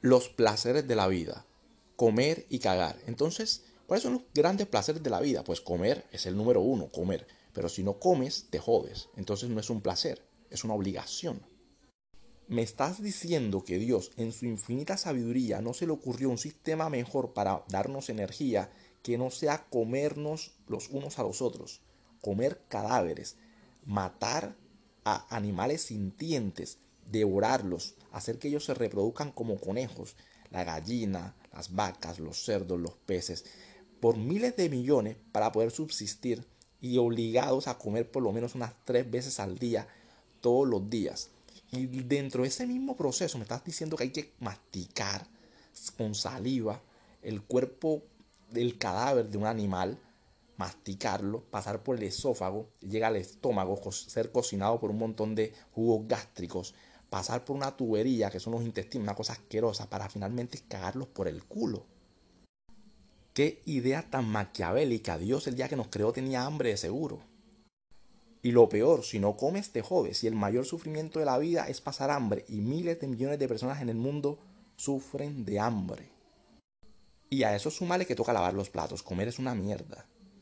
los placeres de la vida. Comer y cagar. Entonces, ¿cuáles son los grandes placeres de la vida? Pues comer es el número uno, comer. Pero si no comes, te jodes. Entonces no es un placer, es una obligación. ¿Me estás diciendo que Dios en su infinita sabiduría no se le ocurrió un sistema mejor para darnos energía que no sea comernos los unos a los otros? Comer cadáveres, matar a animales sintientes, devorarlos, hacer que ellos se reproduzcan como conejos, la gallina, las vacas, los cerdos, los peces, por miles de millones para poder subsistir y obligados a comer por lo menos unas tres veces al día, todos los días. Y dentro de ese mismo proceso me estás diciendo que hay que masticar con saliva el cuerpo del cadáver de un animal, masticarlo, pasar por el esófago, llega al estómago, ser cocinado por un montón de jugos gástricos, pasar por una tubería, que son los intestinos, una cosa asquerosa, para finalmente cagarlos por el culo. Qué idea tan maquiavélica. Dios el día que nos creó tenía hambre de seguro. Y lo peor, si no comes te jodes. Y el mayor sufrimiento de la vida es pasar hambre. Y miles de millones de personas en el mundo sufren de hambre. Y a eso sumale que toca lavar los platos. Comer es una mierda.